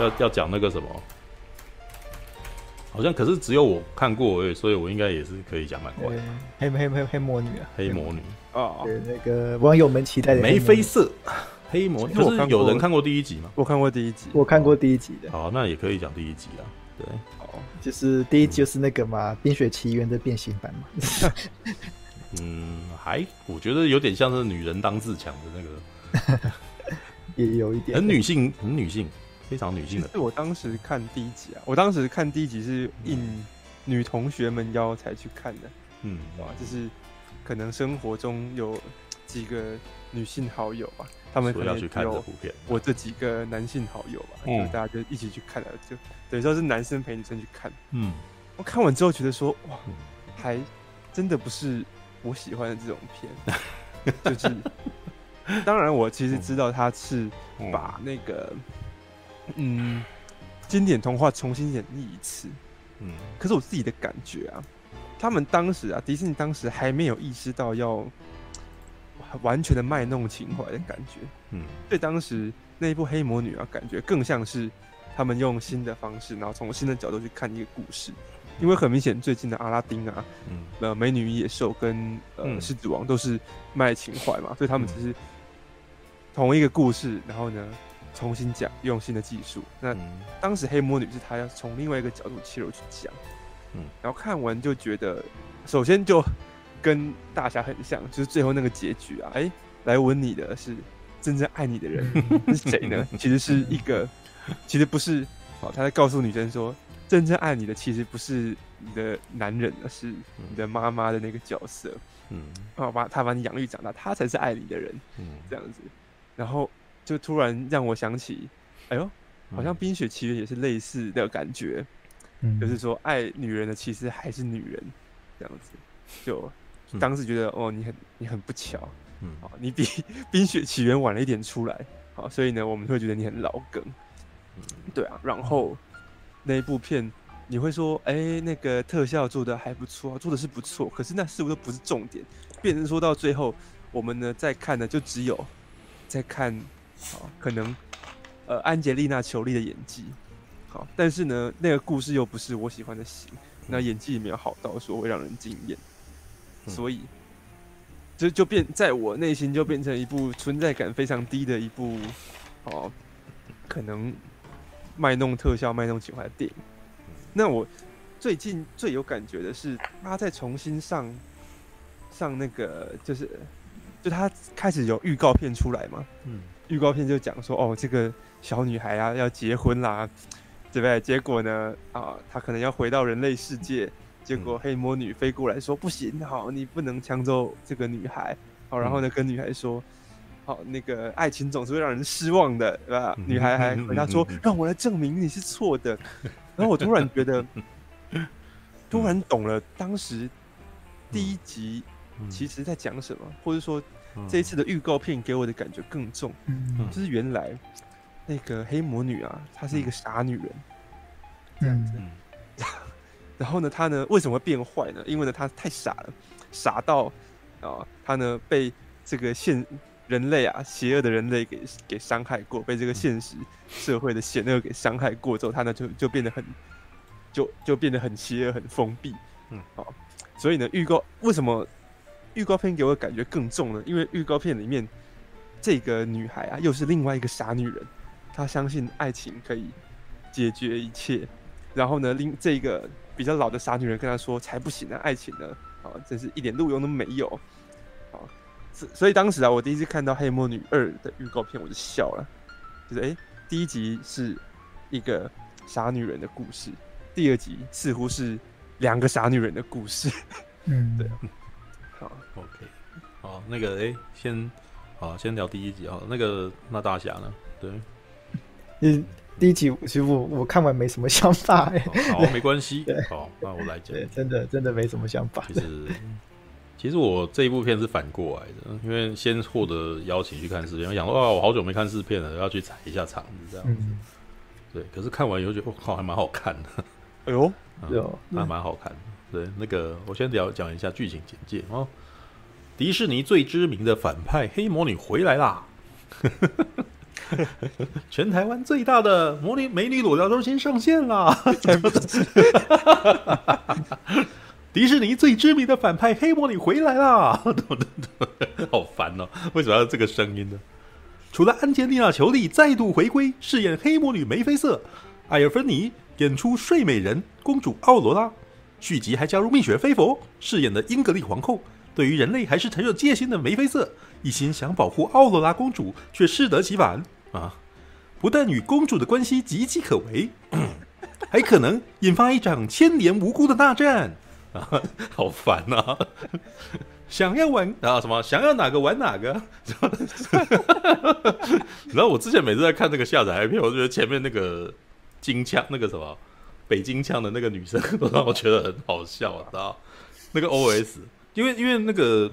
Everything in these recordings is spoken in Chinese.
要要讲那个什么，好像可是只有我看过而已，所以我应该也是可以讲漫画。黑黑黑黑魔女啊，黑魔女哦，对那个网友们期待的眉飞色。黑魔女，可是有人看过第一集吗？我看过第一集，我看过第一集的。好，那也可以讲第一集啊。对，哦，就是第一集就是那个嘛，《冰雪奇缘》的变形版嘛。嗯，还我觉得有点像是女人当自强的那个，也有一点很女性，很女性，非常女性的。是我当时看第一集啊，我当时看第一集是应女同学们邀才去看的。嗯，哇，就是可能生活中有几个女性好友吧。他们可能要去看这部片，我这几个男性好友吧，嗯、就大家就一起去看了，就等于说是男生陪女生去看。嗯，我看完之后觉得说，哇，还真的不是我喜欢的这种片。就是，当然我其实知道他是把那个，嗯，经典童话重新演绎一次。嗯，可是我自己的感觉啊，他们当时啊，迪士尼当时还没有意识到要。完全的卖弄情怀的感觉，嗯，对，当时那一部《黑魔女》啊，感觉更像是他们用新的方式，然后从新的角度去看一个故事。因为很明显，最近的《阿拉丁》啊，嗯，呃，《美女与野兽》跟呃《狮子王》都是卖情怀嘛，所以他们只是同一个故事，然后呢重新讲，用新的技术。那当时《黑魔女》是她要从另外一个角度切入去讲，嗯，然后看完就觉得，首先就。跟大侠很像，就是最后那个结局啊！哎、欸，来吻你的是真正爱你的人 是谁呢？其实是一个，其实不是。哦，他在告诉女生说，真正爱你的其实不是你的男人，而是你的妈妈的那个角色。嗯，好把他把你养育长大，他才是爱你的人。嗯，这样子，然后就突然让我想起，哎呦，好像《冰雪奇缘》也是类似的感觉。嗯，就是说爱女人的其实还是女人，这样子就。当时觉得哦，你很你很不巧，嗯，好，你比 《冰雪奇缘》晚了一点出来，好，所以呢，我们会觉得你很老梗，嗯，对啊。然后那一部片，你会说，哎、欸，那个特效做的还不错，做的是不错，可是那似乎都不是重点。变成说到最后，我们呢在看的就只有在看，好，可能呃安杰丽娜·裘丽的演技，好，但是呢，那个故事又不是我喜欢的型，那演技也没有好到说会让人惊艳。所以，就就变在我内心就变成一部存在感非常低的一部，哦，可能卖弄特效、卖弄情怀的电影。那我最近最有感觉的是，他在重新上上那个，就是就他开始有预告片出来嘛，嗯，预告片就讲说，哦，这个小女孩啊要结婚啦，对不对？结果呢，啊，她可能要回到人类世界。结果黑魔女飞过来说：“不行，好，你不能抢走这个女孩。”好，然后呢，跟女孩说：“好，那个爱情总是会让人失望的，对吧？”女孩还回答说：“让我来证明你是错的。”然后我突然觉得，突然懂了当时第一集其实在讲什么，或者说这一次的预告片给我的感觉更重，就是原来那个黑魔女啊，她是一个傻女人，这样子。然后呢，她呢为什么会变坏呢？因为呢，她太傻了，傻到啊，她呢被这个现人类啊，邪恶的人类给给伤害过，被这个现实社会的险恶给伤害过之后，她呢就就变得很，就就变得很邪恶、很封闭。嗯，好，所以呢，预告为什么预告片给我的感觉更重了？因为预告片里面这个女孩啊，又是另外一个傻女人，她相信爱情可以解决一切，然后呢，另这个。比较老的傻女人跟她说：“才不行呢，爱情呢，啊，真是一点路用都没有，啊，所以当时啊，我第一次看到《黑魔女二》的预告片，我就笑了，就是哎、欸，第一集是一个傻女人的故事，第二集似乎是两个傻女人的故事，嗯，对，好，OK，好，那个哎、欸，先好，先聊第一集啊，那个那大侠呢？对，嗯。”第一集其实我我看完没什么想法哎，好，没关系，好，那我来讲，真的真的没什么想法。其实 其实我这一部片是反过来的，因为先获得邀请去看试片，我想说啊，我好久没看试片了，要去踩一下场子这样子。嗯、对，可是看完以后觉得哇，靠，还蛮好看的。哎呦，对哦，还蛮好看的。对，那个我先聊讲一下剧情简介哦。迪士尼最知名的反派黑魔女回来啦。全台湾最大的魔女美女裸聊中心上线了，迪士尼最知名的反派黑魔女回来了，好烦哦！为什么要这个声音呢？除了安洁丽娜·裘莉再度回归饰演黑魔女梅菲瑟，艾尔芬妮演出睡美人公主奥罗拉，续集还加入蜜雪菲佛饰演的英格丽皇后。对于人类还是很有戒心的梅菲瑟，一心想保护奥罗拉公主，却适得其反啊！不但与公主的关系岌岌可危，还可能引发一场千年无辜的大战啊！好烦啊！想要玩啊什么？想要哪个玩哪个？然后我之前每次在看那个下载 IP，我就觉得前面那个金枪那个什么北京腔的那个女生，都让我觉得很好笑，知道那个 OS，因为因为那个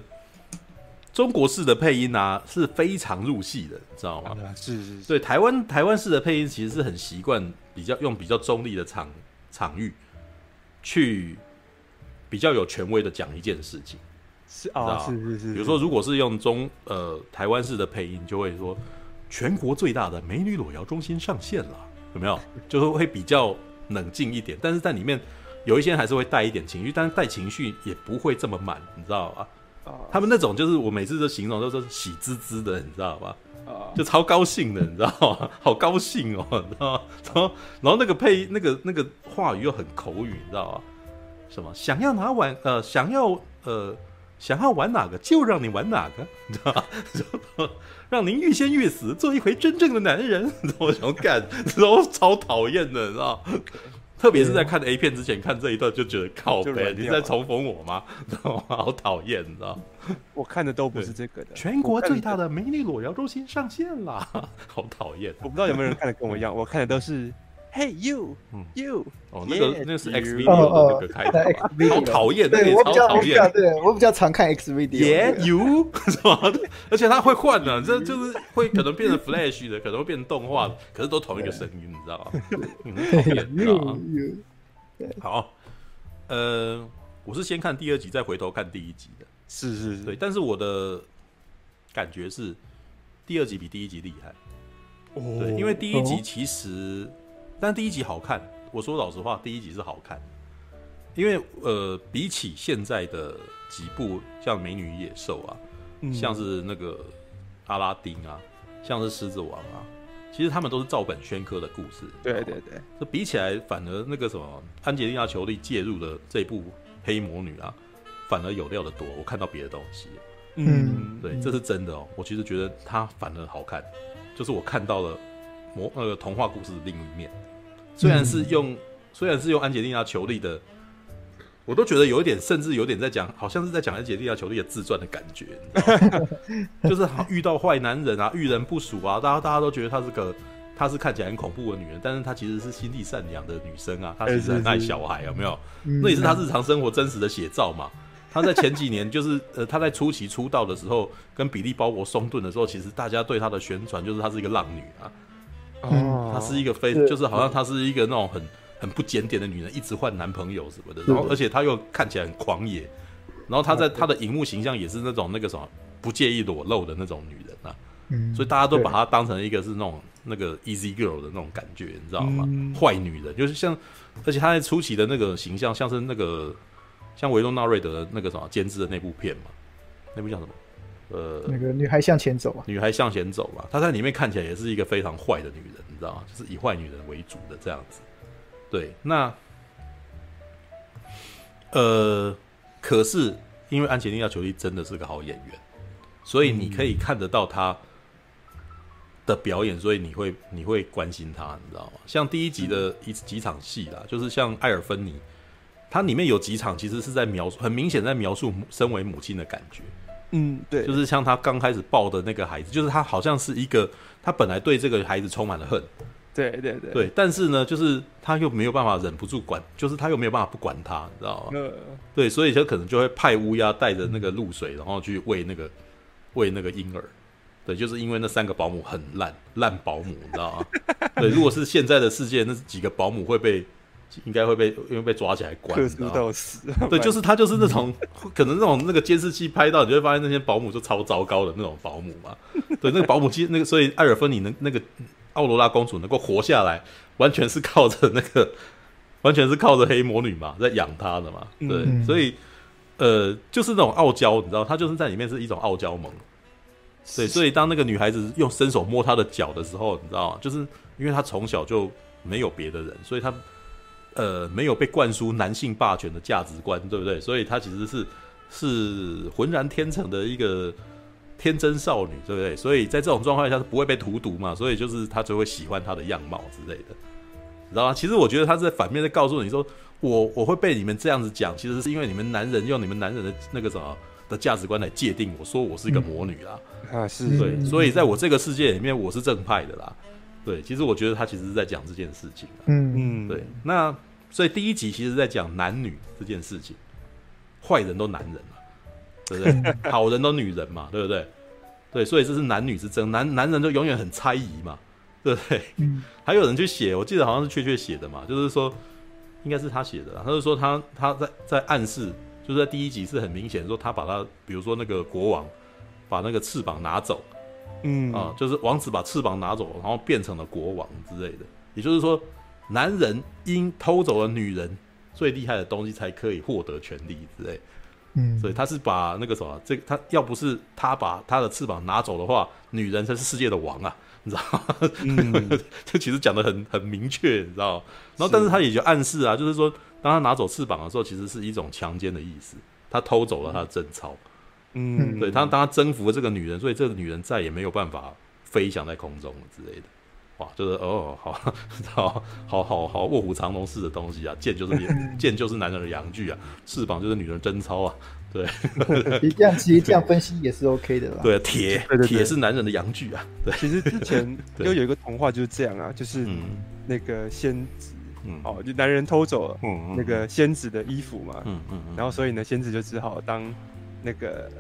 中国式的配音啊是非常入戏的，知道吗？是是是，对台湾台湾式的配音其实是很习惯比较用比较中立的场场域去比较有权威的讲一件事情。是啊，是是是。比如说，如果是用中呃台湾式的配音，就会说全国最大的美女裸聊中心上线了，有没有？就是会比较冷静一点，但是在里面有一些人还是会带一点情绪，但是带情绪也不会这么满，你知道吧？啊，他们那种就是我每次都形容都是喜滋滋的，你知道吧？啊，就超高兴的，你知道吗？好高兴哦，你知道吗？然后然后那个配那个那个话语又很口语，你知道吗？什么想要拿碗呃想要呃。想要玩哪个就让你玩哪个，你 知道吗？让您欲仙欲死，做一回真正的男人。我想干，都超讨厌的，你知道？特别是在看 A 片之前看这一段，就觉得靠背，你在嘲讽我吗？知道吗？好讨厌，你知道？我看的都不是这个的。全国最大的美女裸聊中心上线了，好讨厌。我不知道有没有人看的跟我一样，我看的都是。Hey you, you 哦，那个那个是 X video 的那个开头，好讨厌，那个超讨厌。对我比较常看 X video。Yeah you 什么？而且它会换的，这就是会可能变成 Flash 的，可能会变成动画的，可是都同一个声音，你知道吗？讨厌啊！好，呃，我是先看第二集，再回头看第一集的。是是是，对，但是我的感觉是第二集比第一集厉害。哦，对，因为第一集其实。但第一集好看，我说老实话，第一集是好看，因为呃，比起现在的几部像《美女与野兽》啊，嗯、像是那个阿拉丁啊，像是狮子王啊，其实他们都是照本宣科的故事。对对对，这比起来，反而那个什么安吉丽娜·裘莉介入的这部黑魔女啊，反而有料的多。我看到别的东西，嗯，对，这是真的哦。我其实觉得它反而好看，就是我看到了魔那个童话故事的另一面。虽然是用，嗯、虽然是用安吉丽娜·裘丽的，我都觉得有一点，甚至有点在讲，好像是在讲安吉丽娜·裘丽的自传的感觉？就是好遇到坏男人啊，遇人不淑啊，大家大家都觉得她是个，她是看起来很恐怖的女人，但是她其实是心地善良的女生啊，她其实很爱小孩，有没有？那也是她日常生活真实的写照嘛。她在前几年，就是呃，她在初期出道的时候，跟比利·鲍勃松顿的时候，其实大家对她的宣传就是她是一个浪女啊。哦，她是一个非，就是好像她是一个那种很很不检点的女人，一直换男朋友什么的。然后，而且她又看起来很狂野。然后她在她的荧幕形象也是那种那个什么不介意裸露的那种女人啊。嗯，所以大家都把她当成一个是那种那个 easy girl 的那种感觉，你知道吗？坏女人就是像，而且她在初期的那个形象，像是那个像维诺纳瑞德那个什么监制的那部片嘛，那部叫什么？呃，那个女孩向前走啊，女孩向前走嘛，她在里面看起来也是一个非常坏的女人，你知道吗？就是以坏女人为主的这样子。对，那呃，可是因为安吉丽娜·裘莉真的是个好演员，所以你可以看得到她的表演，所以你会你会关心她，你知道吗？像第一集的一几场戏啦，就是像艾尔芬妮，她里面有几场其实是在描述，很明显在描述身为母亲的感觉。嗯，对，就是像他刚开始抱的那个孩子，就是他好像是一个，他本来对这个孩子充满了恨，对对对，对，但是呢，就是他又没有办法忍不住管，就是他又没有办法不管他，你知道吗？对，所以就可能就会派乌鸦带着那个露水，然后去喂那个喂那个婴儿，对，就是因为那三个保姆很烂烂保姆，你知道吗？对，如果是现在的世界，那几个保姆会被。应该会被因为被抓起来关。对，就是他，就是那种可能那种那个监视器拍到，你就会发现那些保姆就超糟糕的那种保姆嘛。对，那个保姆其实，那个所以艾尔芬妮能那个奥罗拉公主能够活下来，完全是靠着那个，完全是靠着黑魔女嘛，在养她的嘛。对，嗯、所以呃，就是那种傲娇，你知道，她就是在里面是一种傲娇萌。对，所以当那个女孩子用伸手摸她的脚的时候，你知道吗？就是因为她从小就没有别的人，所以她呃没有被灌输男性霸权的价值观，对不对？所以她其实是是浑然天成的一个天真少女，对不对？所以在这种状况下是不会被荼毒嘛，所以就是她就会喜欢她的样貌之类的，知道吗？其实我觉得她在反面在告诉你说，我我会被你们这样子讲，其实是因为你们男人用你们男人的那个什么。的价值观来界定我，说我是一个魔女啦，啊是，对，所以在我这个世界里面，我是正派的啦，对，其实我觉得他其实是在讲这件事情，嗯嗯，对，那所以第一集其实在讲男女这件事情，坏人都男人嘛，对不对？好人都女人嘛，对不对？对，所以这是男女之争，男男人就永远很猜疑嘛，对不对？嗯，还有人去写，我记得好像是雀雀写的嘛，就是说应该是他写的啦，他就说他他在在暗示。就是在第一集是很明显说他把他，比如说那个国王把那个翅膀拿走，嗯啊，就是王子把翅膀拿走，然后变成了国王之类的。也就是说，男人因偷走了女人最厉害的东西才可以获得权利之类。嗯，所以他是把那个什么，这他要不是他把他的翅膀拿走的话，女人才是世界的王啊，你知道吗？嗯，这其实讲的很很明确，你知道？然后，但是他也就暗示啊，就是说。当他拿走翅膀的时候，其实是一种强奸的意思。他偷走了他的贞操，嗯，对他，当他征服了这个女人，所以这个女人再也没有办法飞翔在空中了之类的。哇，就是哦，好 好好好好卧虎藏龙式的东西啊！剑就是剑就是男人的阳具啊，翅膀就是女人贞操啊。对，你这样其实这样分析也是 OK 的啦。对，铁铁是男人的阳具啊。对，其实之前 又有一个童话就是这样啊，就是那个仙子。嗯，哦，就男人偷走了那个仙子的衣服嘛，嗯嗯，然后所以呢，仙子就只好当那个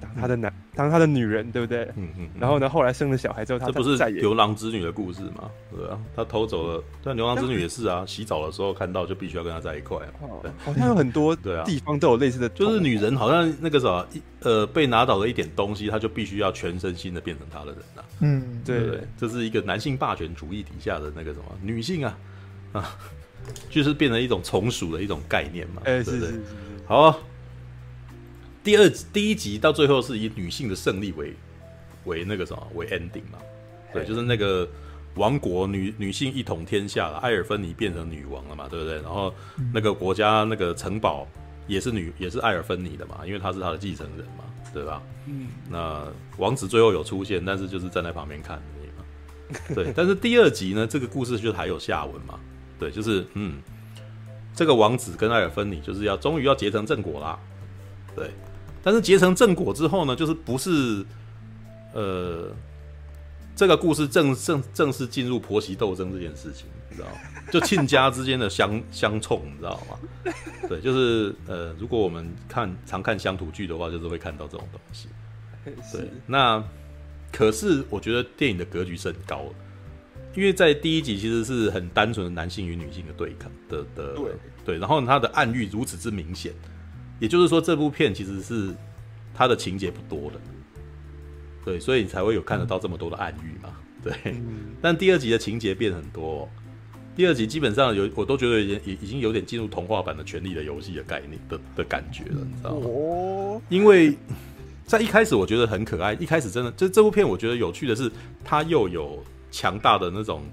当他的男，当他的女人，对不对？嗯嗯。然后呢，后来生了小孩之后，他这不是牛郎织女的故事吗？对啊，他偷走了，但牛郎织女也是啊，洗澡的时候看到就必须要跟他在一块啊。哦，好像有很多 对啊地方都有类似的，就是女人好像那个啥一呃被拿到了一点东西，她就必须要全身心的变成他的人呐。嗯，对对，这是一个男性霸权主义底下的那个什么女性啊。啊，就是变成一种从属的一种概念嘛，欸、对不对？好、啊，第二第一集到最后是以女性的胜利为为那个什么为 ending 嘛，对，就是那个王国女女性一统天下了，艾尔芬妮变成女王了嘛，对不对？然后那个国家那个城堡也是女也是艾尔芬妮的嘛，因为她是她的继承人嘛，对吧？嗯，那王子最后有出现，但是就是站在旁边看而已嘛，对。但是第二集呢，这个故事就还有下文嘛。对，就是嗯，这个王子跟艾尔芬妮就是要终于要结成正果啦。对，但是结成正果之后呢，就是不是呃，这个故事正正正式进入婆媳斗争这件事情，你知道吗？就亲家之间的相 相冲，你知道吗？对，就是呃，如果我们看常看乡土剧的话，就是会看到这种东西。对，那可是我觉得电影的格局是很高的。因为在第一集其实是很单纯的男性与女性的对抗的的对对，然后他的暗喻如此之明显，也就是说这部片其实是它的情节不多的，对，所以你才会有看得到这么多的暗喻嘛，对。但第二集的情节变很多，第二集基本上有我都觉得已已已经有点进入童话版的《权力的游戏》的概念的的感觉了，你知道吗？哦，因为在一开始我觉得很可爱，一开始真的就这部片我觉得有趣的是，它又有。强大的那种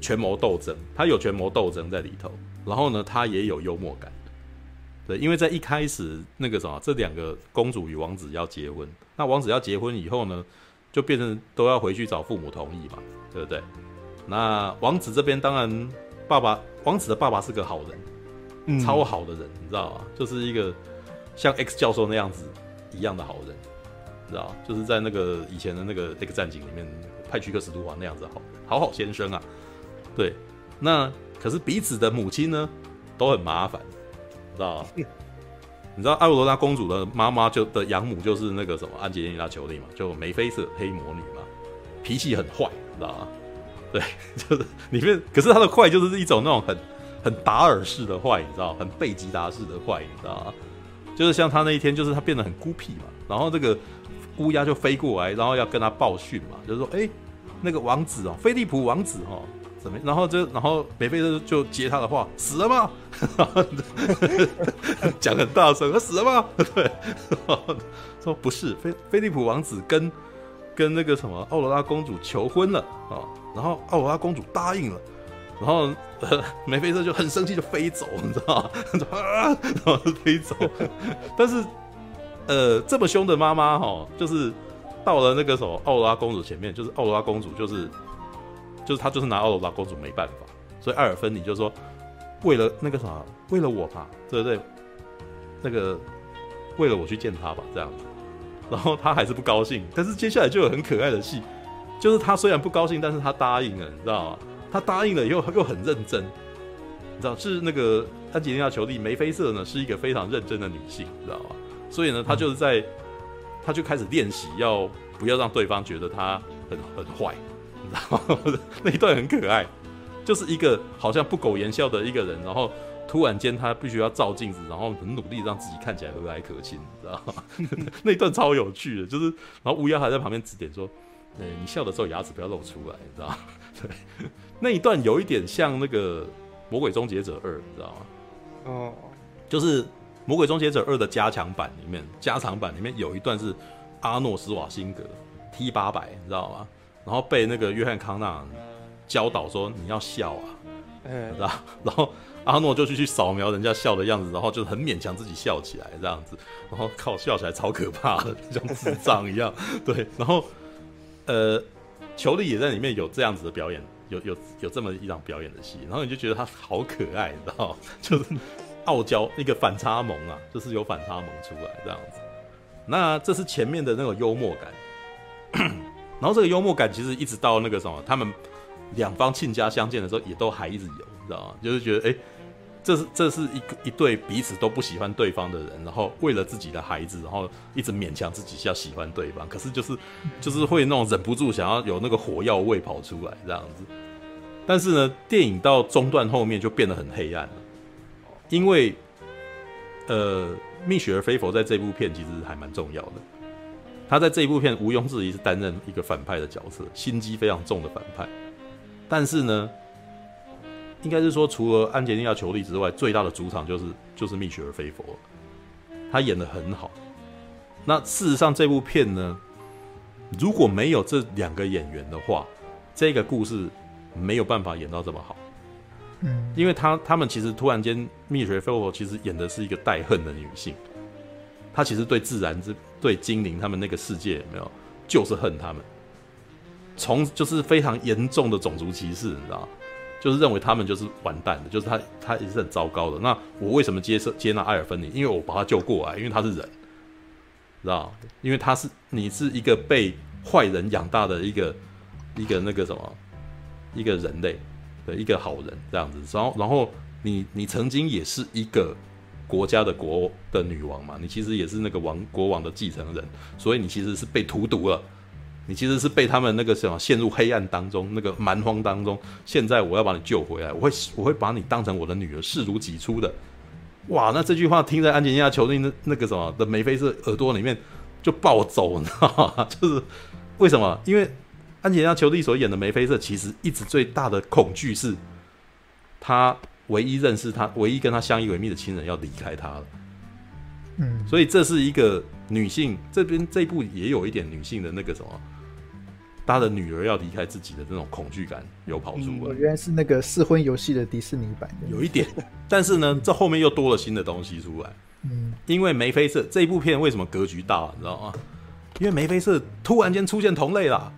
权谋斗争，它有权谋斗争在里头，然后呢，它也有幽默感。对，因为在一开始那个什么，这两个公主与王子要结婚，那王子要结婚以后呢，就变成都要回去找父母同意嘛，对不对？那王子这边当然，爸爸王子的爸爸是个好人，嗯，超好的人，你知道吗？就是一个像 X 教授那样子一样的好人，你知道，就是在那个以前的那个那个战警里面。派屈克·史都华那样子好，好好先生啊，对，那可是彼此的母亲呢都很麻烦，知道吗？你知道艾罗拉公主的妈妈就的养母就是那个什么安吉丽娜·裘莉嘛，就眉飞色黑魔女嘛，脾气很坏，知道吗？对，就是里面，可是她的坏就是一种那种很很达尔式的坏，你知道，很贝吉达式的坏，你知道吗？就是像她那一天，就是她变得很孤僻嘛，然后这个。乌鸦就飞过来，然后要跟她报讯嘛，就是说，哎、欸，那个王子哦，菲利普王子哦，怎么？然后就然后梅菲瑟就接他的话，死了吗？讲很大声，他死了吗？对，说不是，菲菲利普王子跟跟那个什么奥罗拉公主求婚了啊，然后奥罗拉公主答应了。然后，梅菲特就很生气，就飞走，你知道吗？啊，然后就飞走。但是，呃，这么凶的妈妈哈，就是到了那个什么奥罗拉公主前面，就是奥罗拉公主，就是就是他就是拿奥罗拉公主没办法，所以艾尔芬妮就说，为了那个什么，为了我吧，对不对？那个为了我去见她吧，这样子。然后他还是不高兴，但是接下来就有很可爱的戏，就是他虽然不高兴，但是他答应了，你知道吗？他答应了又又很认真，你知道是那个安吉丽娜·裘丽梅菲瑟呢，是一个非常认真的女性，你知道吗？所以呢，他就是在，他就开始练习要不要让对方觉得他很很坏，你知道吗？那一段很可爱，就是一个好像不苟言笑的一个人，然后突然间他必须要照镜子，然后很努力让自己看起来和蔼可亲，你知道吗？那一段超有趣的，就是然后乌鸦还在旁边指点说：“呃，你笑的时候牙齿不要露出来，你知道吗？” 对。那一段有一点像那个《魔鬼终结者二》，你知道吗？哦，就是《魔鬼终结者二》的加强版里面，加长版里面有一段是阿诺斯瓦辛格 T 八百，你知道吗？然后被那个约翰康纳教导说你要笑啊，你知道？然后阿诺就去去扫描人家笑的样子，然后就很勉强自己笑起来这样子，然后靠笑起来超可怕的，像智障一样。对，然后呃，裘莉也在里面有这样子的表演。有有有这么一场表演的戏，然后你就觉得他好可爱，你知道？就是傲娇一个反差萌啊，就是有反差萌出来这样子。那这是前面的那种幽默感，然后这个幽默感其实一直到那个什么，他们两方亲家相见的时候，也都还一直有，你知道吗？就是觉得哎、这是这是一一对彼此都不喜欢对方的人，然后为了自己的孩子，然后一直勉强自己要喜欢对方，可是就是就是会那种忍不住想要有那个火药味跑出来这样子。但是呢，电影到中段后面就变得很黑暗了，因为，呃，蜜雪儿菲佛在这部片其实还蛮重要的，他在这一部片毋庸置疑是担任一个反派的角色，心机非常重的反派。但是呢，应该是说除了安杰丽娜·裘莉之外，最大的主场就是就是蜜雪儿菲佛，他演的很好。那事实上这部片呢，如果没有这两个演员的话，这个故事。没有办法演到这么好，嗯，因为他他们其实突然间，蜜雪儿菲佛其实演的是一个带恨的女性，他其实对自然之对精灵他们那个世界没有，就是恨他们，从就是非常严重的种族歧视，你知道，就是认为他们就是完蛋的，就是他他也是很糟糕的。那我为什么接受接纳艾尔芬尼？因为我把他救过来，因为他是人，知道？因为他是你是一个被坏人养大的一个一个那个什么。一个人类的一个好人这样子，然后然后你你曾经也是一个国家的国的女王嘛，你其实也是那个王国王的继承人，所以你其实是被荼毒了，你其实是被他们那个什么陷入黑暗当中，那个蛮荒当中。现在我要把你救回来，我会我会把你当成我的女儿，视如己出的。哇，那这句话听在安洁莉娜·裘莉那那个什么的梅菲瑟耳朵里面就暴走，你知道吗？就是为什么？因为。安洁莉娜·裘莉所演的梅菲瑟，其实一直最大的恐惧是，他唯一认识他、唯一跟他相依为命的亲人要离开他了。嗯，所以这是一个女性这边这一部也有一点女性的那个什么，她的女儿要离开自己的那种恐惧感有跑出来。我原来是那个试婚游戏的迪士尼版的，有一点。但是呢，这后面又多了新的东西出来。嗯，因为梅菲瑟这一部片为什么格局大，你知道吗？因为梅菲瑟突然间出现同类了。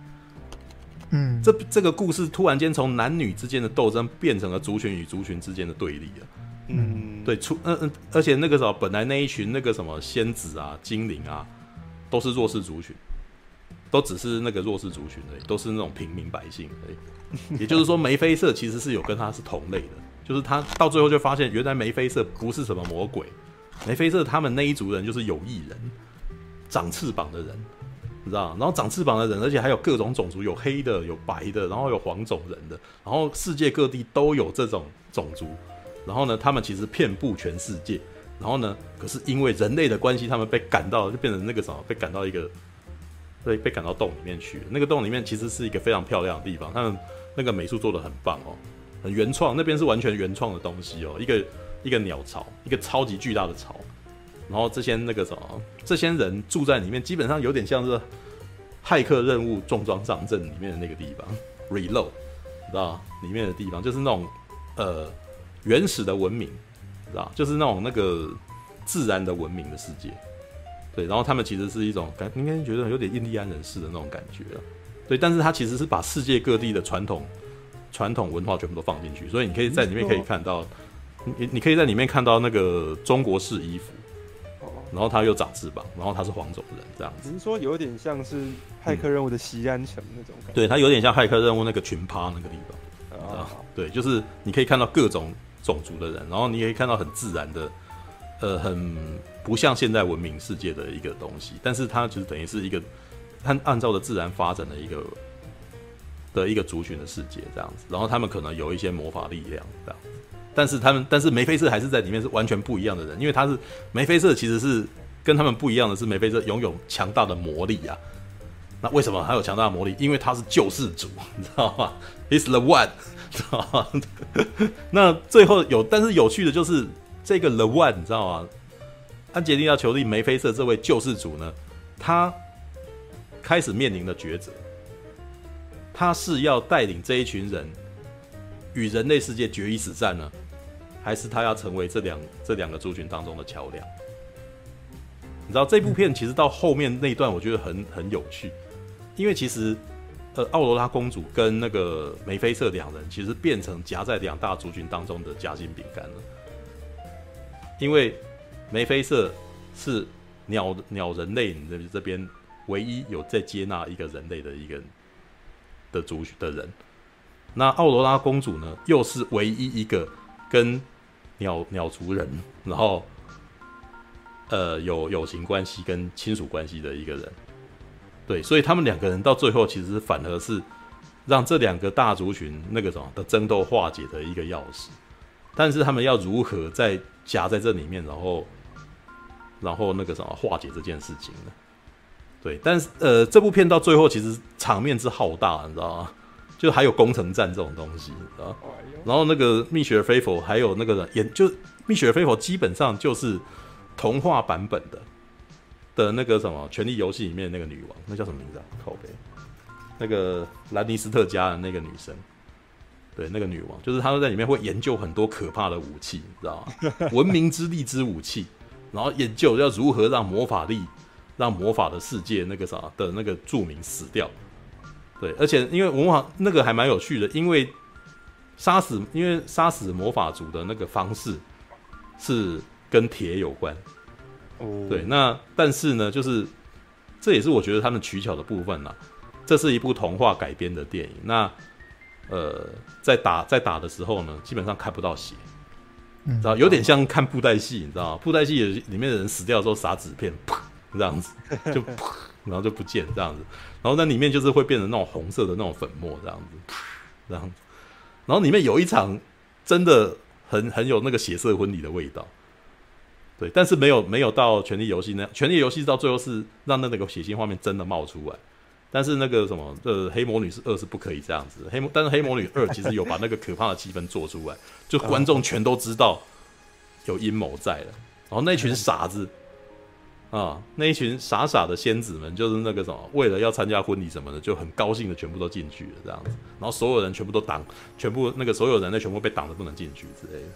嗯，这这个故事突然间从男女之间的斗争变成了族群与族群之间的对立了。嗯，对，出嗯嗯，而且那个时候本来那一群那个什么仙子啊、精灵啊，都是弱势族群，都只是那个弱势族群而已，都是那种平民百姓而已。也就是说，梅菲瑟其实是有跟他是同类的，就是他到最后就发现，原来梅菲瑟不是什么魔鬼，梅菲瑟他们那一族人就是有翼人，长翅膀的人。你知道，然后长翅膀的人，而且还有各种种族，有黑的，有白的，然后有黄种人的，然后世界各地都有这种种族。然后呢，他们其实遍布全世界。然后呢，可是因为人类的关系，他们被赶到，就变成那个什么，被赶到一个被被赶到洞里面去。那个洞里面其实是一个非常漂亮的地方，他们那个美术做的很棒哦，很原创。那边是完全原创的东西哦，一个一个鸟巢，一个超级巨大的巢。然后这些那个什么，这些人住在里面，基本上有点像是骇客任务重装上阵里面的那个地方，Reload，你知道里面的地方就是那种呃原始的文明，知道就是那种那个自然的文明的世界。对，然后他们其实是一种感，应该觉得有点印第安人士的那种感觉了。对，但是他其实是把世界各地的传统传统文化全部都放进去，所以你可以在里面可以看到，你你可以在里面看到那个中国式衣服。然后他又长翅膀，然后他是黄种人这样子。只是说有点像是骇客任务的西安城那种感觉。对，他有点像骇客任务那个群趴那个地方。啊、哦，对，就是你可以看到各种种族的人，然后你可以看到很自然的，呃，很不像现代文明世界的一个东西，但是它就是等于是一个按按照的自然发展的一个的一个族群的世界这样子。然后他们可能有一些魔法力量这样。但是他们，但是梅菲瑟还是在里面是完全不一样的人，因为他是梅菲瑟，其实是跟他们不一样的是，梅菲瑟拥有强大的魔力啊。那为什么他有强大的魔力？因为他是救世主，你知道吗？He's the one，知道吗？那最后有，但是有趣的就是这个 The One，你知道吗？安杰丽娜·裘丽梅菲瑟这位救世主呢，他开始面临的抉择，他是要带领这一群人与人类世界决一死战呢？还是他要成为这两这两个族群当中的桥梁？你知道这部片其实到后面那一段，我觉得很很有趣，因为其实呃，奥罗拉公主跟那个梅菲瑟两人其实变成夹在两大族群当中的夹心饼干了。因为梅菲瑟是鸟鸟人类这这边唯一有在接纳一个人类的一个的族群的人，那奥罗拉公主呢，又是唯一一个跟鸟鸟族人，然后，呃，有友情关系跟亲属关系的一个人，对，所以他们两个人到最后其实反而是让这两个大族群那个什么的争斗化解的一个钥匙。但是他们要如何在夹在这里面，然后，然后那个什么化解这件事情呢？对，但是呃，这部片到最后其实场面之浩大，你知道吗？就还有攻城战这种东西啊，然后那个蜜雪儿菲佛还有那个人演，就蜜雪儿菲佛基本上就是童话版本的的那个什么《权力游戏》里面那个女王，那叫什么名字啊？靠北，那个兰尼斯特家的那个女生，对，那个女王就是她在里面会研究很多可怕的武器，你知道吗？文明之力之武器，然后研究要如何让魔法力，让魔法的世界那个啥的那个著名死掉。对，而且因为文化那个还蛮有趣的，因为杀死，因为杀死魔法族的那个方式是跟铁有关。哦，对，那但是呢，就是这也是我觉得他们取巧的部分啦。这是一部童话改编的电影，那呃，在打在打的时候呢，基本上看不到血，嗯，知道有点像看布袋戏，你知道吗？布袋戏里面的人死掉之后撒纸片，啪，这样子就 啪。然后就不见这样子，然后那里面就是会变成那种红色的那种粉末这样子，这样，然后里面有一场真的很很有那个血色婚礼的味道，对，但是没有没有到权力游戏那样，权力游戏到最后是让那那个血腥画面真的冒出来，但是那个什么呃黑魔女是二是不可以这样子，黑魔但是黑魔女二其实有把那个可怕的气氛做出来，就观众全都知道有阴谋在了，然后那群傻子。啊，那一群傻傻的仙子们，就是那个什么，为了要参加婚礼什么的，就很高兴的全部都进去了这样子，然后所有人全部都挡，全部那个所有人类全部被挡着不能进去之类的，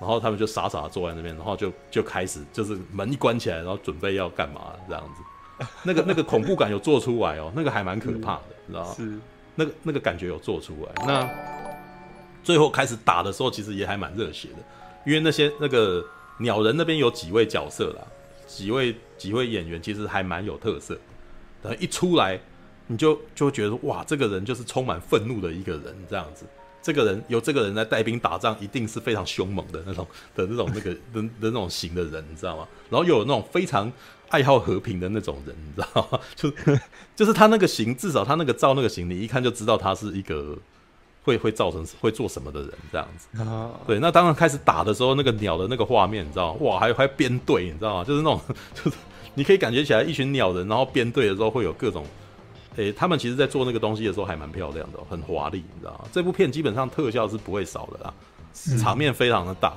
然后他们就傻傻的坐在那边，然后就就开始就是门一关起来，然后准备要干嘛这样子，那个那个恐怖感有做出来哦，那个还蛮可怕的，你知道吗？是，那个那个感觉有做出来。那最后开始打的时候，其实也还蛮热血的，因为那些那个鸟人那边有几位角色啦。几位几位演员其实还蛮有特色，等一出来你就就会觉得哇，这个人就是充满愤怒的一个人，这样子。这个人由这个人来带兵打仗，一定是非常凶猛的那种的那种那个的的那种型的人，你知道吗？然后又有那种非常爱好和平的那种人，你知道吗？就就是他那个型，至少他那个照那个型，你一看就知道他是一个。会会造成会做什么的人这样子，对，那当然开始打的时候，那个鸟的那个画面，你知道吗？哇，还还编队，你知道吗？就是那种就是你可以感觉起来一群鸟人，然后编队的时候会有各种，诶、欸，他们其实在做那个东西的时候还蛮漂亮的，很华丽，你知道吗？这部片基本上特效是不会少的啦，场面非常的大。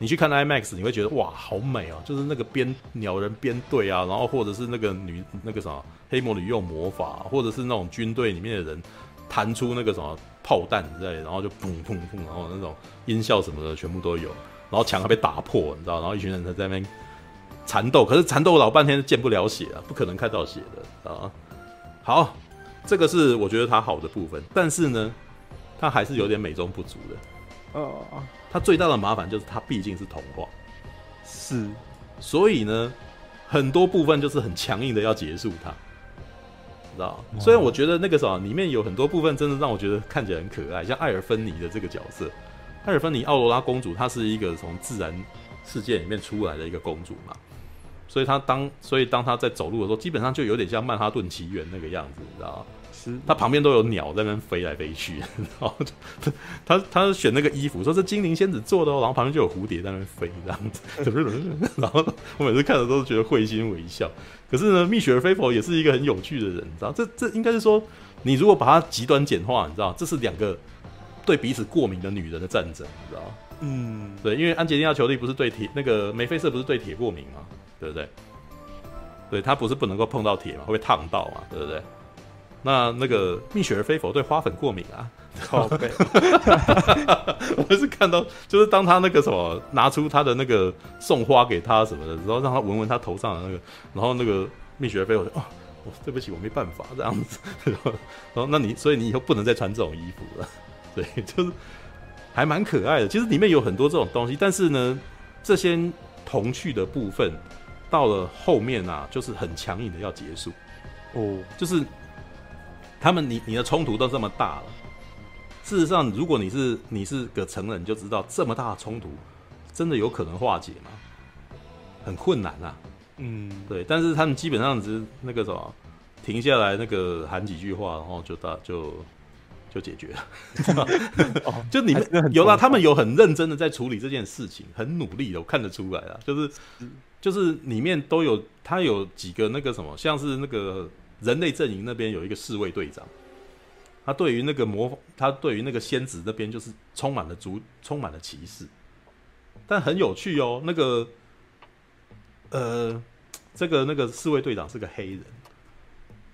你去看 IMAX，你会觉得哇，好美哦、喔！就是那个编鸟人编队啊，然后或者是那个女那个什么黑魔女用魔法，或者是那种军队里面的人弹出那个什么炮弹之类，然后就砰砰砰，然后那种音效什么的全部都有，然后墙还被打破，你知道？然后一群人在那边缠斗，可是缠斗老半天见不了血啊，不可能看到血的啊。好，这个是我觉得它好的部分，但是呢，它还是有点美中不足的。哦，它最大的麻烦就是它毕竟是童话，是，所以呢，很多部分就是很强硬的要结束它，知道？虽然我觉得那个什么里面有很多部分真的让我觉得看起来很可爱，像艾尔芬尼的这个角色，艾尔芬尼奥罗拉公主，她是一个从自然世界里面出来的一个公主嘛，所以她当所以当她在走路的时候，基本上就有点像曼哈顿奇缘那个样子，你知道？他旁边都有鸟在那飞来飞去，然后他他选那个衣服，说是精灵仙子做的哦，然后旁边就有蝴蝶在那飞这样子，然后我每次看的都是觉得会心微笑。可是呢，蜜雪儿菲佛也是一个很有趣的人，你知道？这这应该是说，你如果把它极端简化，你知道，这是两个对彼此过敏的女人的战争，你知道？嗯，对，因为安吉丽娜·裘丽不是对铁那个梅菲瑟不是对铁过敏吗？对不对？对，他不是不能够碰到铁嘛，会被烫到嘛，对不对？那那个蜜雪儿菲佛对花粉过敏啊，靠北，我是看到就是当他那个什么拿出他的那个送花给他什么的，然后让他闻闻他头上的那个，然后那个蜜雪儿菲佛说：“哦，我对不起，我没办法这样子。”然后那你所以你以后不能再穿这种衣服了。对，就是还蛮可爱的。其实里面有很多这种东西，但是呢，这些童趣的部分到了后面啊，就是很强硬的要结束哦，就是。他们你你的冲突都这么大了，事实上，如果你是你是个成人，就知道这么大的冲突，真的有可能化解吗？很困难啊。嗯，对。但是他们基本上只是那个什么，停下来那个喊几句话，然后就大就就解决了。哦，就你们有啦，他们有很认真的在处理这件事情，很努力的，我看得出来啊。就是就是里面都有他有几个那个什么，像是那个。人类阵营那边有一个侍卫队长，他对于那个魔，他对于那个仙子那边就是充满了足，充满了歧视。但很有趣哦，那个，呃，这个那个侍卫队长是个黑人，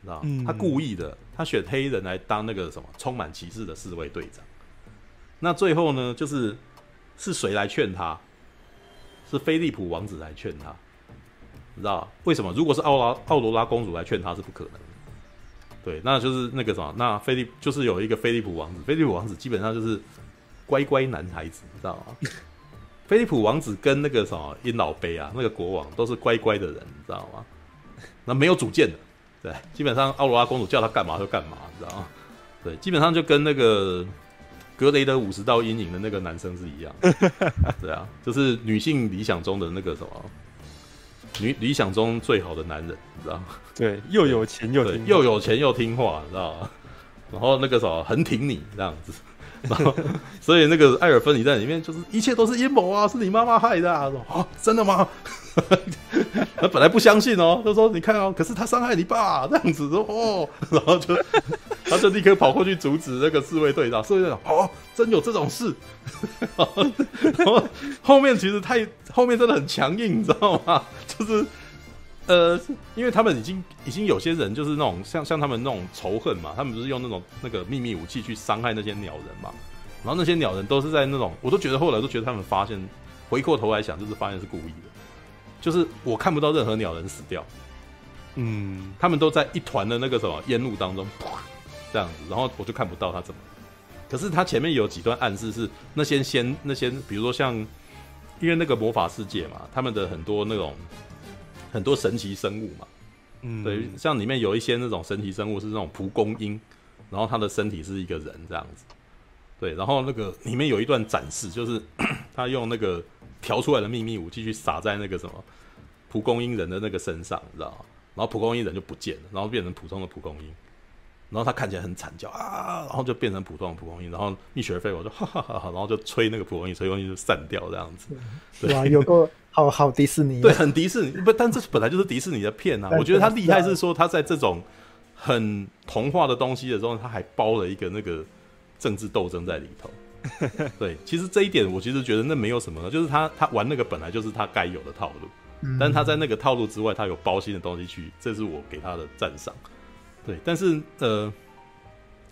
知道他故意的，他选黑人来当那个什么充满歧视的侍卫队长。那最后呢，就是是谁来劝他？是菲利普王子来劝他。你知道为什么？如果是奥拉奥罗拉公主来劝他是不可能的。对，那就是那个什么，那菲利就是有一个菲利普王子，菲利普王子基本上就是乖乖男孩子，你知道吗？菲利普王子跟那个什么殷老贝啊，那个国王都是乖乖的人，你知道吗？那没有主见的，对，基本上奥罗拉公主叫他干嘛就干嘛，你知道吗？对，基本上就跟那个格雷的五十道阴影的那个男生是一样，对啊，就是女性理想中的那个什么。女理想中最好的男人，你知道吗？对，又有钱又听又有钱又听话，你知道吗？然后那个什么很挺你这样子，然后 所以那个艾尔芬你在里面就是一切都是阴谋啊，是你妈妈害的啊！说啊，真的吗？他本来不相信哦，他说你看哦，可是他伤害你爸这样子说哦，然后就他就立刻跑过去阻止那个侍卫队长，侍卫队长哦，真有这种事，然后，后面其实太后面真的很强硬，你知道吗？就是呃，因为他们已经已经有些人就是那种像像他们那种仇恨嘛，他们不是用那种那个秘密武器去伤害那些鸟人嘛，然后那些鸟人都是在那种，我都觉得后来都觉得他们发现回过头来想，就是发现是故意的。就是我看不到任何鸟人死掉，嗯，他们都在一团的那个什么烟雾当中，这样子，然后我就看不到他怎么。可是他前面有几段暗示是那些仙那些，比如说像因为那个魔法世界嘛，他们的很多那种很多神奇生物嘛，嗯，对，像里面有一些那种神奇生物是那种蒲公英，然后他的身体是一个人这样子，对，然后那个里面有一段展示，就是 他用那个。调出来的秘密武器去撒在那个什么蒲公英人的那个身上，你知道吗？然后蒲公英人就不见了，然后变成普通的蒲公英。然后他看起来很惨叫啊，然后就变成普通的蒲公英，然后蜜雪儿飞我就哈哈哈哈，然后就吹那个蒲公英，吹蒲公英就散掉这样子。对哇，有个好好迪士尼，对，很迪士尼，不，但这本来就是迪士尼的片啊。我觉得他厉害是说他在这种很童话的东西的时候，他还包了一个那个政治斗争在里头。对，其实这一点我其实觉得那没有什么，就是他他玩那个本来就是他该有的套路，但他在那个套路之外，他有包新的东西去，这是我给他的赞赏。对，但是呃，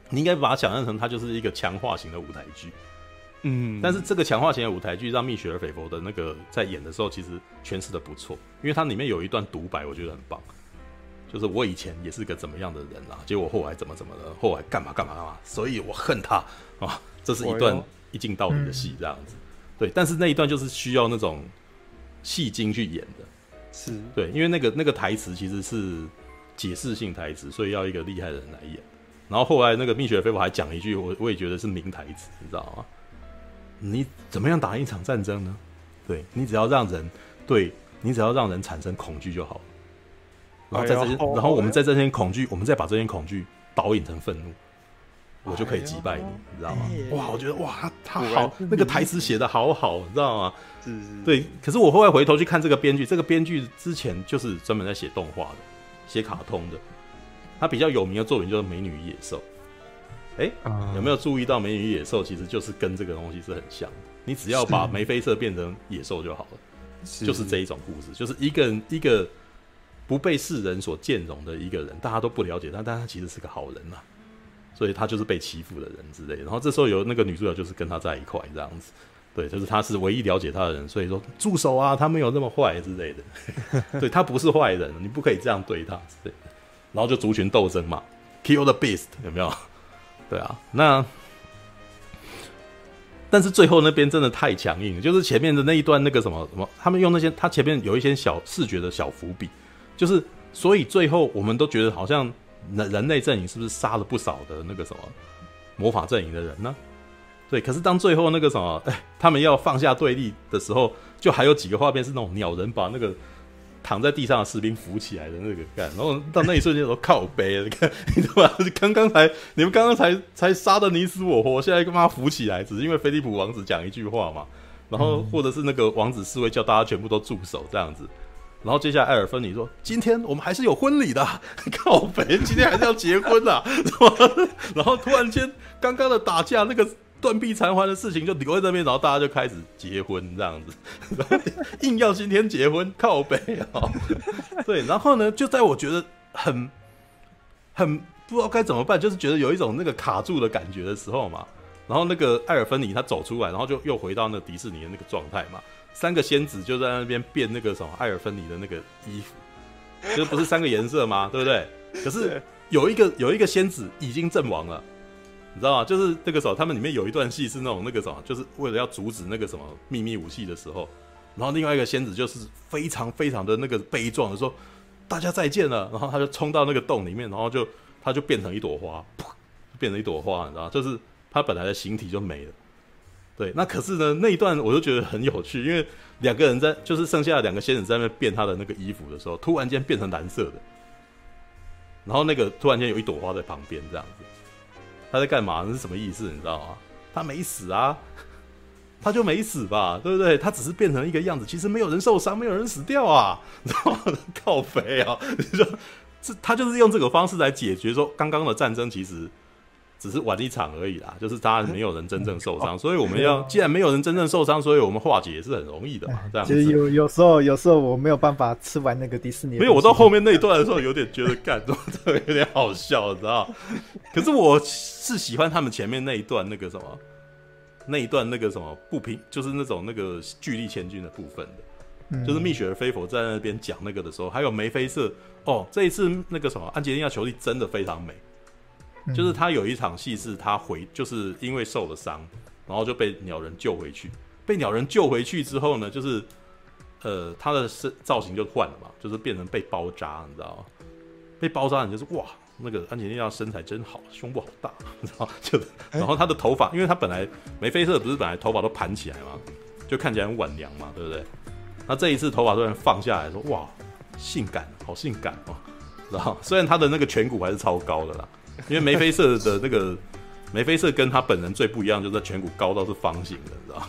你应该把它想象成它就是一个强化型的舞台剧，嗯，但是这个强化型的舞台剧让蜜雪儿·菲佛的那个在演的时候，其实诠释的不错，因为它里面有一段独白，我觉得很棒，就是我以前也是个怎么样的人啊，结果后来怎么怎么的，后来干嘛干嘛干嘛，所以我恨他啊，这是一段一镜到底的戏，这样子，对，但是那一段就是需要那种戏精去演的，是。对，因为那个那个台词其实是。解释性台词，所以要一个厉害的人来演。然后后来那个蜜雪儿菲佛还讲一句，我我也觉得是名台词，你知道吗？你怎么样打赢一场战争呢？对，你只要让人对你只要让人产生恐惧就好了。然后在这些，然后我们在这些恐惧，我们再把这些恐惧导引成愤怒，我就可以击败你，你知道吗？哇，我觉得哇，他好，那个台词写的好好，你知道吗？是是。对，可是我后来回头去看这个编剧，这个编剧之前就是专门在写动画的。写卡通的，他比较有名的作品就是《美女与野兽》。哎，有没有注意到《美女与野兽》其实就是跟这个东西是很像的？你只要把眉飞色变成野兽就好了，是就是这一种故事，就是一个人一个不被世人所见容的一个人，大家都不了解他，但他其实是个好人呐、啊，所以他就是被欺负的人之类的。然后这时候有那个女主角就是跟他在一块这样子。对，就是他是唯一了解他的人，所以说住手啊，他没有那么坏之类的。对，他不是坏人，你不可以这样对他之类的。然后就族群斗争嘛，Kill the Beast 有没有？对啊，那但是最后那边真的太强硬，就是前面的那一段那个什么什么，他们用那些他前面有一些小视觉的小伏笔，就是所以最后我们都觉得好像人人类阵营是不是杀了不少的那个什么魔法阵营的人呢？对，可是当最后那个什么，哎，他们要放下对立的时候，就还有几个画面是那种鸟人把那个躺在地上的士兵扶起来的那个干，然后到那一瞬间说靠背，你看，你知道吗？刚刚才你们刚刚才才杀的你死我活，现在干嘛扶起来？只是因为菲利普王子讲一句话嘛，然后或者是那个王子侍卫叫大家全部都住手这样子，然后接下来艾尔芬妮说，今天我们还是有婚礼的，靠北，今天还是要结婚的，然后突然间刚刚的打架那个。断臂残环的事情就留在这边，然后大家就开始结婚这样子，硬要今天结婚靠北哦。对，然后呢，就在我觉得很很不知道该怎么办，就是觉得有一种那个卡住的感觉的时候嘛，然后那个艾尔芬尼他走出来，然后就又回到那个迪士尼的那个状态嘛，三个仙子就在那边变那个什么艾尔芬尼的那个衣服，就不是三个颜色吗？对不对？可是有一个有一个仙子已经阵亡了。你知道吗？就是那个时候，他们里面有一段戏是那种那个什么，就是为了要阻止那个什么秘密武器的时候，然后另外一个仙子就是非常非常的那个悲壮的说：“大家再见了。”然后他就冲到那个洞里面，然后就他就变成一朵花，噗，变成一朵花，你知道？就是他本来的形体就没了。对，那可是呢，那一段我就觉得很有趣，因为两个人在，就是剩下的两个仙子在那变他的那个衣服的时候，突然间变成蓝色的，然后那个突然间有一朵花在旁边这样子。他在干嘛？那是什么意思？你知道吗？他没死啊，他就没死吧，对不对？他只是变成一个样子，其实没有人受伤，没有人死掉啊，你知道吗？靠肥啊！你说这他就是用这个方式来解决说，刚刚的战争其实。只是玩一场而已啦，就是当然没有人真正受伤，所以我们要既然没有人真正受伤，所以我们化解也是很容易的嘛。这样子。其实有有时候有时候我没有办法吃完那个迪士尼。没有，我到后面那一段的时候有点觉得干，这有点好笑，你知道？可是我是喜欢他们前面那一段那个什么，那一段那个什么不平，就是那种那个巨力千钧的部分的，就是蜜雪儿菲佛在那边讲那个的时候，还有眉飞色哦，这一次那个什么安吉丽娜裘丽真的非常美。就是他有一场戏是他回，就是因为受了伤，然后就被鸟人救回去。被鸟人救回去之后呢，就是呃，他的身造型就换了嘛，就是变成被包扎，你知道吗？被包扎，你就是哇，那个安吉丽娜身材真好，胸部好大，你知道吗？就然后他的头发，因为他本来眉飞色不是本来头发都盘起来嘛，就看起来很晚娘嘛，对不对？那这一次头发突然放下来说，哇，性感，好性感哦，然后虽然他的那个颧骨还是超高的啦。因为眉飞色的那个眉飞色跟他本人最不一样，就是颧骨高到是方形的，你知道？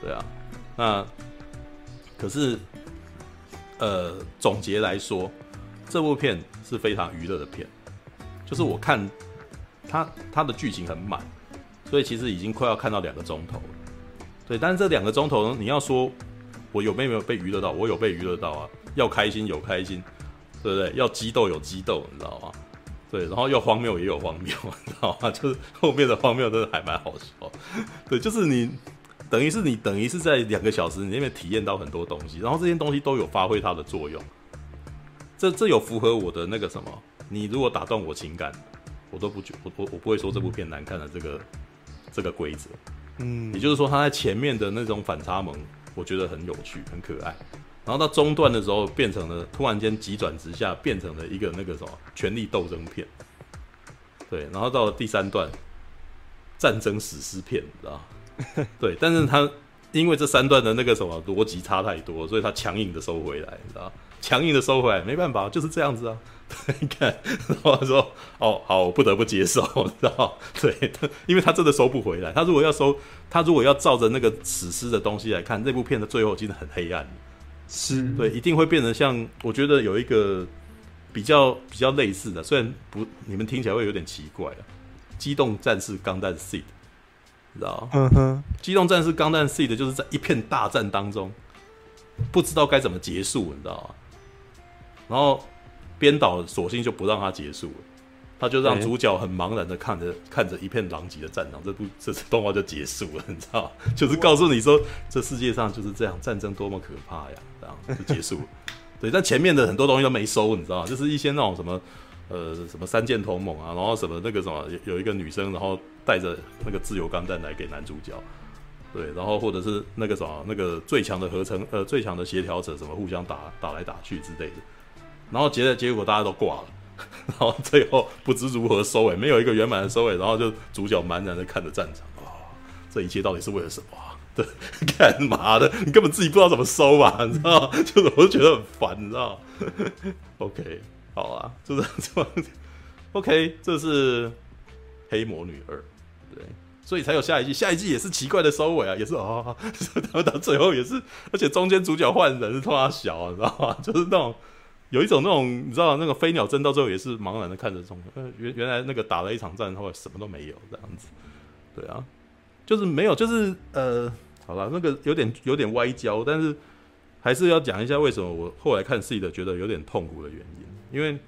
对啊，那可是呃，总结来说，这部片是非常娱乐的片，就是我看它它的剧情很满，所以其实已经快要看到两个钟头了。对，但是这两个钟头，你要说我有没有被娱乐到？我有被娱乐到啊！要开心有开心，对不对？要激斗有激斗，你知道吗？对，然后又荒谬也有荒谬，你知道吗？就是后面的荒谬真的还蛮好笑。对，就是你等于是你等于是在两个小时你那边体验到很多东西，然后这些东西都有发挥它的作用。这这有符合我的那个什么？你如果打断我情感，我都不觉我我我不会说这部片难看的这个这个规则。嗯，也就是说，他在前面的那种反差萌，我觉得很有趣、很可爱。然后到中段的时候，变成了突然间急转直下，变成了一个那个什么权力斗争片。对，然后到了第三段，战争史诗片，你知道？对，但是他因为这三段的那个什么逻辑差太多，所以他强硬的收回来，你知道？强硬的收回来，没办法，就是这样子啊。你看，然后说哦，好，我不得不接受，你知道？对，因为他真的收不回来。他如果要收，他如果要照着那个史诗的东西来看，这部片的最后真的很黑暗。是，对，一定会变得像。我觉得有一个比较比较类似的，虽然不，你们听起来会有点奇怪啊。机动战士钢弹 Seed，你知道？嗯哼，机动战士钢弹 Seed 就是在一片大战当中，不知道该怎么结束，你知道吗？然后。编导索性就不让他结束了，他就让主角很茫然的看着看着一片狼藉的战场，这部这次动画就结束了，你知道？就是告诉你说，这世界上就是这样，战争多么可怕呀，这就结束了。对，但前面的很多东西都没收，你知道？就是一些那种什么呃什么三剑同盟啊，然后什么那个什么有一个女生，然后带着那个自由钢弹来给男主角，对，然后或者是那个什么那个最强的合成呃最强的协调者，什么互相打打来打去之类的。然后结的结果大家都挂了，然后最后不知如何收尾，没有一个圆满的收尾，然后就主角茫然的看着战场啊、哦，这一切到底是为了什么？对，干嘛的？你根本自己不知道怎么收吧？你知道？就是我就觉得很烦，你知道？OK，好啊，就是这么 OK，这是黑魔女二，对，所以才有下一季，下一季也是奇怪的收尾啊，也是啊，他们到最后也是，而且中间主角换人是他妈小、你知道吗？就是那种。有一种那种你知道那个飞鸟真到最后也是茫然的看着中，呃原原来那个打了一场战后什么都没有这样子，对啊，就是没有就是呃好了那个有点有点歪焦，但是还是要讲一下为什么我后来看 Seed 觉得有点痛苦的原因，因为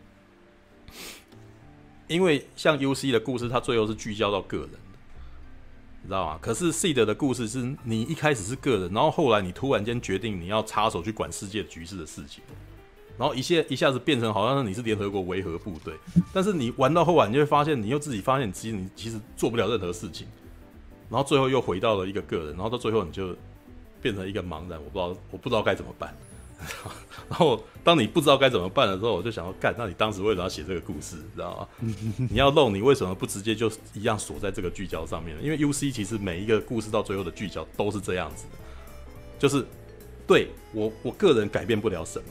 因为像 UC 的故事，它最后是聚焦到个人的，你知道吗？可是 Seed 的故事是你一开始是个人，然后后来你突然间决定你要插手去管世界局势的事情。然后一下一下子变成好像是你是联合国维和部队，但是你玩到后来，你就会发现你又自己发现，其实你其实做不了任何事情，然后最后又回到了一个个人，然后到最后你就变成一个茫然，我不知道我不知道该怎么办。然后当你不知道该怎么办的时候，我就想要干，那你当时为什么要写这个故事，知道吗？你要弄，你为什么不直接就一样锁在这个聚焦上面呢？因为 UC 其实每一个故事到最后的聚焦都是这样子的，就是对我我个人改变不了什么。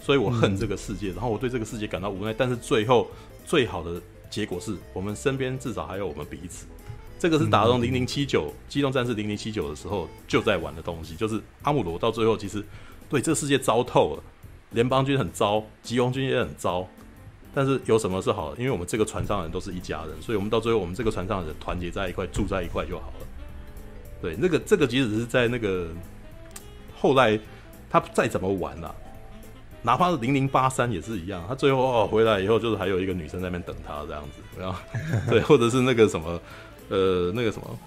所以我恨这个世界，然后我对这个世界感到无奈。但是最后最好的结果是我们身边至少还有我们彼此。这个是打从零零七九机动战士零零七九的时候就在玩的东西，就是阿姆罗到最后其实对这世界糟透了，联邦军很糟，吉翁军也很糟。但是有什么是好的？因为我们这个船上人都是一家人，所以我们到最后我们这个船上的人团结在一块，住在一块就好了。对，那个这个即使是在那个后来他再怎么玩啊。哪怕是零零八三也是一样，他最后哦回来以后，就是还有一个女生在那边等他这样子，然后对，或者是那个什么，呃，那个什么，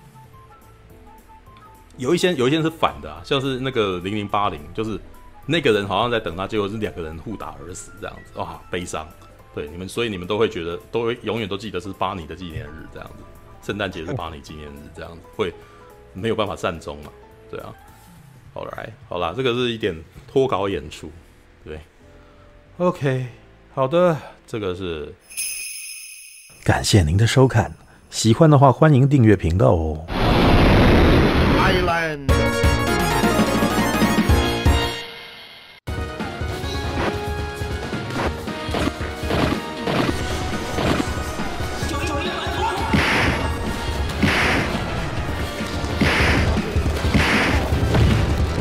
有一些有一些是反的啊，像是那个零零八零，就是那个人好像在等他，结果是两个人互打而死这样子，哇，悲伤。对你们，所以你们都会觉得，都会永远都记得是巴尼的纪念日这样子，圣诞节是巴尼纪念日这样子，会没有办法善终嘛？对啊，好来，好啦，这个是一点脱稿演出。对，OK，好的，这个是感谢您的收看，喜欢的话欢迎订阅频道哦。